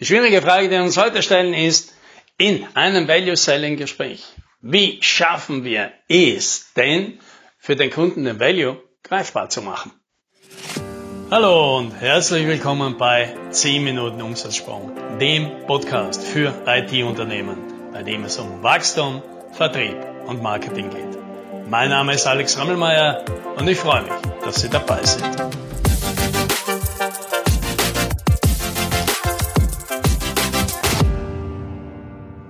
Die schwierige Frage, die wir uns heute stellen, ist, in einem Value-Selling-Gespräch, wie schaffen wir es denn, für den Kunden den Value greifbar zu machen? Hallo und herzlich willkommen bei 10 Minuten Umsatzsprung, dem Podcast für IT-Unternehmen, bei dem es um Wachstum, Vertrieb und Marketing geht. Mein Name ist Alex Rammelmeier und ich freue mich, dass Sie dabei sind.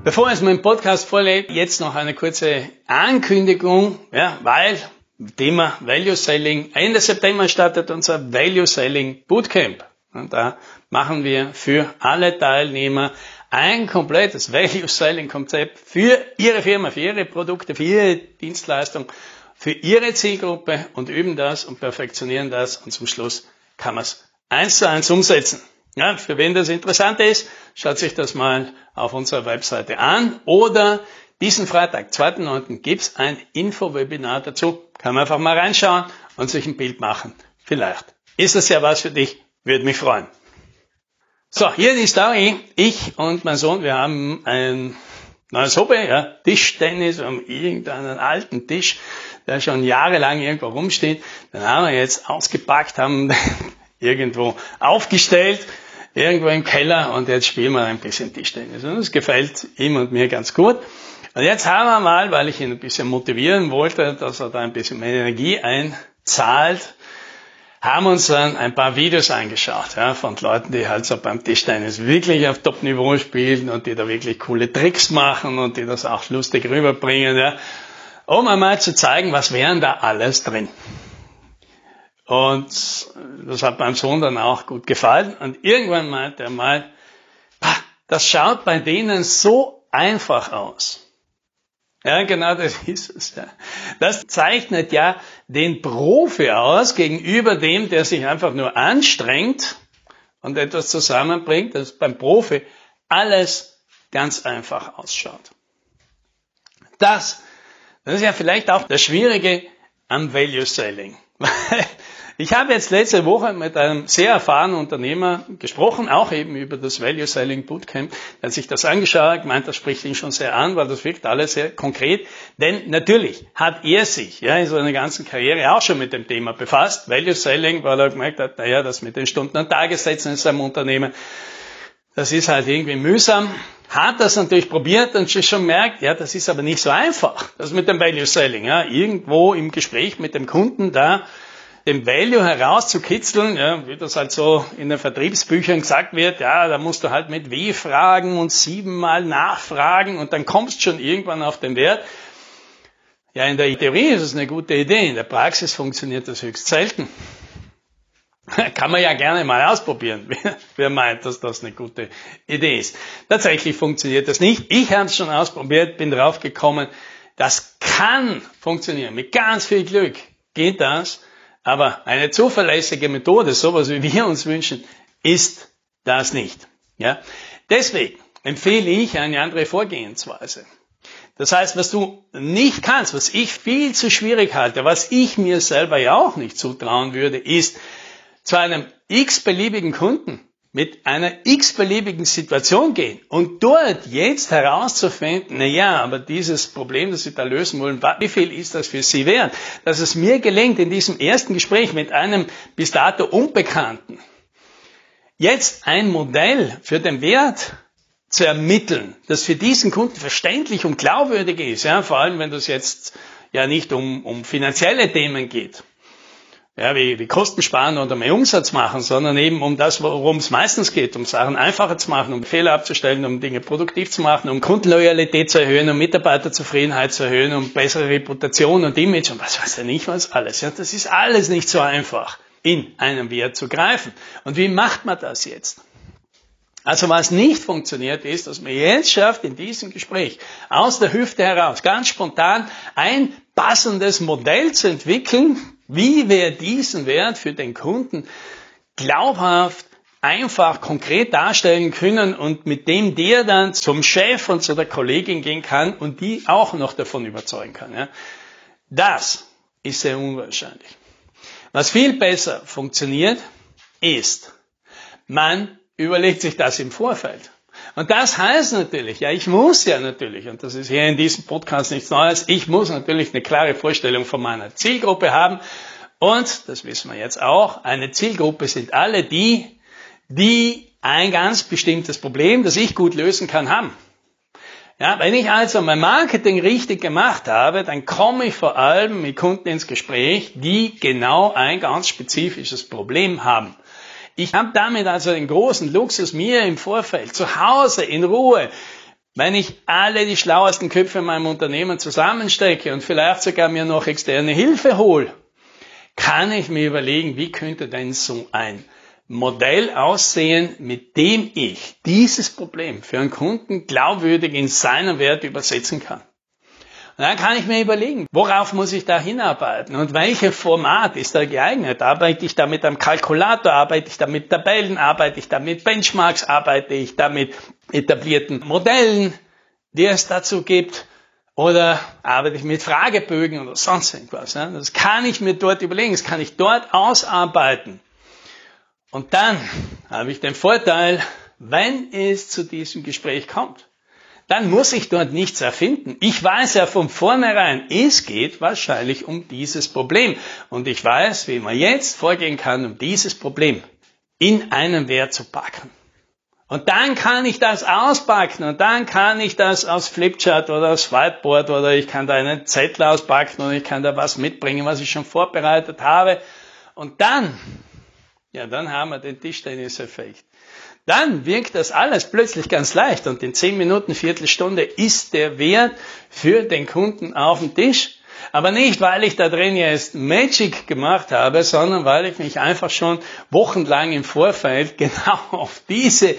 Bevor es meinen Podcast vorlegt, jetzt noch eine kurze Ankündigung, ja, weil Thema Value Selling. Ende September startet unser Value Selling Bootcamp. Und da machen wir für alle Teilnehmer ein komplettes Value Selling Konzept für Ihre Firma, für Ihre Produkte, für Ihre Dienstleistung, für Ihre Zielgruppe und üben das und perfektionieren das und zum Schluss kann man es eins zu eins umsetzen. Ja, für wen das interessant ist, schaut sich das mal auf unserer Webseite an oder diesen Freitag, 2.9. gibt's ein Info-Webinar dazu. Kann man einfach mal reinschauen und sich ein Bild machen. Vielleicht ist das ja was für dich, würde mich freuen. So, hier die Story. Ich und mein Sohn, wir haben ein neues Hobby, ja, Tischtennis, haben irgendeinen alten Tisch, der schon jahrelang irgendwo rumsteht. Den haben wir jetzt ausgepackt, haben irgendwo aufgestellt irgendwo im Keller und jetzt spielen wir ein bisschen Tischtennis. Und das gefällt ihm und mir ganz gut. Und jetzt haben wir mal, weil ich ihn ein bisschen motivieren wollte, dass er da ein bisschen mehr Energie einzahlt, haben uns dann ein paar Videos angeschaut, ja, von Leuten, die halt so beim Tischtennis wirklich auf Top-Niveau spielen und die da wirklich coole Tricks machen und die das auch lustig rüberbringen, ja, um einmal zu zeigen, was wären da alles drin. Und das hat meinem Sohn dann auch gut gefallen. Und irgendwann meinte er mal, das schaut bei denen so einfach aus. Ja, genau das ist es. Ja. Das zeichnet ja den Profi aus gegenüber dem, der sich einfach nur anstrengt und etwas zusammenbringt, dass beim Profi alles ganz einfach ausschaut. Das, das ist ja vielleicht auch das Schwierige am Value Selling. Ich habe jetzt letzte Woche mit einem sehr erfahrenen Unternehmer gesprochen, auch eben über das Value Selling Bootcamp. Er hat sich das angeschaut, gemeint, das spricht ihn schon sehr an, weil das wirkt alles sehr konkret. Denn natürlich hat er sich ja, in seiner ganzen Karriere auch schon mit dem Thema befasst, Value Selling, weil er gemerkt hat, naja, das mit den Stunden- und Tagessätzen in seinem Unternehmen, das ist halt irgendwie mühsam. Hat das natürlich probiert und schon merkt, ja, das ist aber nicht so einfach. Das mit dem Value Selling, ja, irgendwo im Gespräch mit dem Kunden da den Value herauszukitzeln, ja, wie das halt so in den Vertriebsbüchern gesagt wird, ja, da musst du halt mit W fragen und siebenmal nachfragen und dann kommst schon irgendwann auf den Wert. Ja, in der Theorie ist es eine gute Idee, in der Praxis funktioniert das höchst selten. Kann man ja gerne mal ausprobieren, wer meint, dass das eine gute Idee ist. Tatsächlich funktioniert das nicht. Ich habe es schon ausprobiert, bin drauf gekommen, das kann funktionieren. Mit ganz viel Glück geht das. Aber eine zuverlässige Methode, sowas wie wir uns wünschen, ist das nicht. Ja? Deswegen empfehle ich eine andere Vorgehensweise. Das heißt, was du nicht kannst, was ich viel zu schwierig halte, was ich mir selber ja auch nicht zutrauen würde, ist zu einem x-beliebigen Kunden mit einer x-beliebigen Situation gehen und dort jetzt herauszufinden, na ja, aber dieses Problem, das Sie da lösen wollen, wie viel ist das für Sie wert? Dass es mir gelingt, in diesem ersten Gespräch mit einem bis dato Unbekannten jetzt ein Modell für den Wert zu ermitteln, das für diesen Kunden verständlich und glaubwürdig ist, ja, vor allem wenn das jetzt ja nicht um, um finanzielle Themen geht ja, wie, wie Kosten sparen oder mehr Umsatz machen, sondern eben um das, worum es meistens geht, um Sachen einfacher zu machen, um Fehler abzustellen, um Dinge produktiv zu machen, um Kundenloyalität zu erhöhen, um Mitarbeiterzufriedenheit zu erhöhen, um bessere Reputation und Image und was weiß ja nicht was alles. Ja, das ist alles nicht so einfach, in einem Wert zu greifen. Und wie macht man das jetzt? Also was nicht funktioniert ist, dass man jetzt schafft, in diesem Gespräch aus der Hüfte heraus ganz spontan ein passendes Modell zu entwickeln, wie wir diesen Wert für den Kunden glaubhaft, einfach, konkret darstellen können und mit dem der dann zum Chef und zu der Kollegin gehen kann und die auch noch davon überzeugen kann. Ja. Das ist sehr unwahrscheinlich. Was viel besser funktioniert, ist, man überlegt sich das im Vorfeld. Und das heißt natürlich, ja, ich muss ja natürlich, und das ist hier in diesem Podcast nichts Neues, ich muss natürlich eine klare Vorstellung von meiner Zielgruppe haben. Und, das wissen wir jetzt auch, eine Zielgruppe sind alle die, die ein ganz bestimmtes Problem, das ich gut lösen kann, haben. Ja, wenn ich also mein Marketing richtig gemacht habe, dann komme ich vor allem mit Kunden ins Gespräch, die genau ein ganz spezifisches Problem haben. Ich habe damit also den großen Luxus, mir im Vorfeld zu Hause in Ruhe, wenn ich alle die schlauesten Köpfe in meinem Unternehmen zusammenstecke und vielleicht sogar mir noch externe Hilfe hole, kann ich mir überlegen, wie könnte denn so ein Modell aussehen, mit dem ich dieses Problem für einen Kunden glaubwürdig in seinen Wert übersetzen kann. Und dann kann ich mir überlegen, worauf muss ich da hinarbeiten und welches Format ist da geeignet? Arbeite ich da mit einem Kalkulator, arbeite ich da mit Tabellen, arbeite ich da mit Benchmarks, arbeite ich da mit etablierten Modellen, die es dazu gibt? Oder arbeite ich mit Fragebögen oder sonst irgendwas? Das kann ich mir dort überlegen, das kann ich dort ausarbeiten. Und dann habe ich den Vorteil, wenn es zu diesem Gespräch kommt, dann muss ich dort nichts erfinden. Ich weiß ja von vornherein, es geht wahrscheinlich um dieses Problem. Und ich weiß, wie man jetzt vorgehen kann, um dieses Problem in einen Wert zu packen. Und dann kann ich das auspacken und dann kann ich das aus Flipchart oder aus Whiteboard oder ich kann da einen Zettel auspacken und ich kann da was mitbringen, was ich schon vorbereitet habe. Und dann ja, dann haben wir den Tischtennis-Effekt. Dann wirkt das alles plötzlich ganz leicht und in zehn Minuten, Viertelstunde ist der Wert für den Kunden auf dem Tisch. Aber nicht, weil ich da drin jetzt Magic gemacht habe, sondern weil ich mich einfach schon wochenlang im Vorfeld genau auf diese,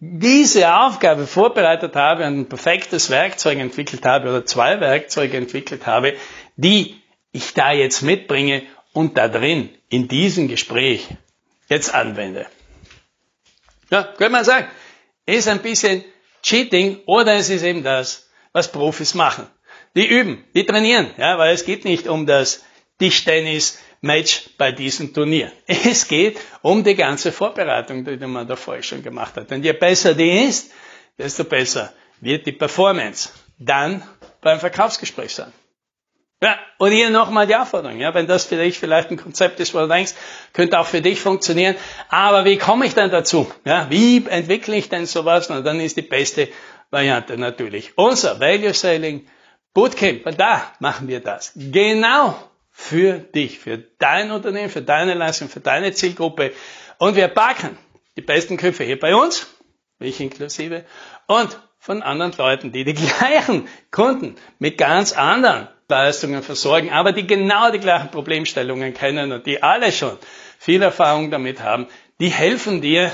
diese Aufgabe vorbereitet habe und ein perfektes Werkzeug entwickelt habe oder zwei Werkzeuge entwickelt habe, die ich da jetzt mitbringe und da drin in diesem Gespräch jetzt anwende. Ja, könnte man sagen, ist ein bisschen Cheating oder es ist eben das, was Profis machen. Die üben, die trainieren, ja, weil es geht nicht um das Tischtennis-Match bei diesem Turnier. Es geht um die ganze Vorbereitung, die man davor schon gemacht hat. Und je besser die ist, desto besser wird die Performance dann beim Verkaufsgespräch sein. Ja, und hier nochmal die Aufforderung, ja, wenn das für dich vielleicht ein Konzept ist, wo du denkst, könnte auch für dich funktionieren, aber wie komme ich denn dazu? Ja, wie entwickle ich denn sowas? Und dann ist die beste Variante natürlich unser Value Selling Bootcamp. Und da machen wir das. Genau für dich, für dein Unternehmen, für deine Leistung, für deine Zielgruppe. Und wir packen die besten Köpfe hier bei uns, mich inklusive, und von anderen Leuten, die die gleichen Kunden mit ganz anderen Leistungen versorgen, aber die genau die gleichen Problemstellungen kennen und die alle schon viel Erfahrung damit haben, die helfen dir,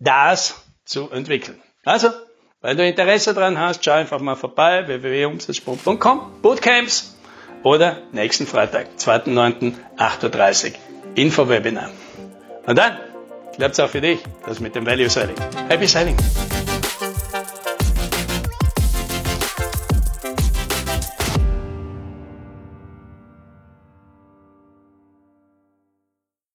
das zu entwickeln. Also, wenn du Interesse daran hast, schau einfach mal vorbei, www.umsatzsprung.com, Bootcamps oder nächsten Freitag, 2.9.8.30 Uhr, Info-Webinar. Und dann klappt's auch für dich, das mit dem Value Selling. Happy Selling!